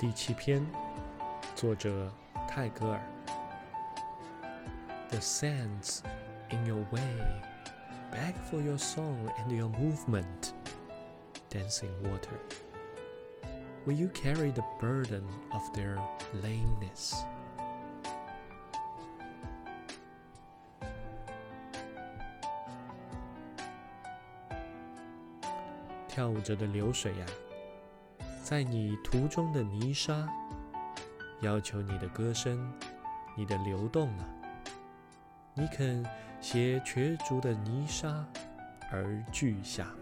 第七篇，作者泰戈尔。The sands in your way beg for your song and your movement, dancing water. Will you carry the burden of their lameness? 跳舞着的流水呀。 在你途中的泥沙，要求你的歌声，你的流动呢？你肯携瘸足的泥沙而俱下吗？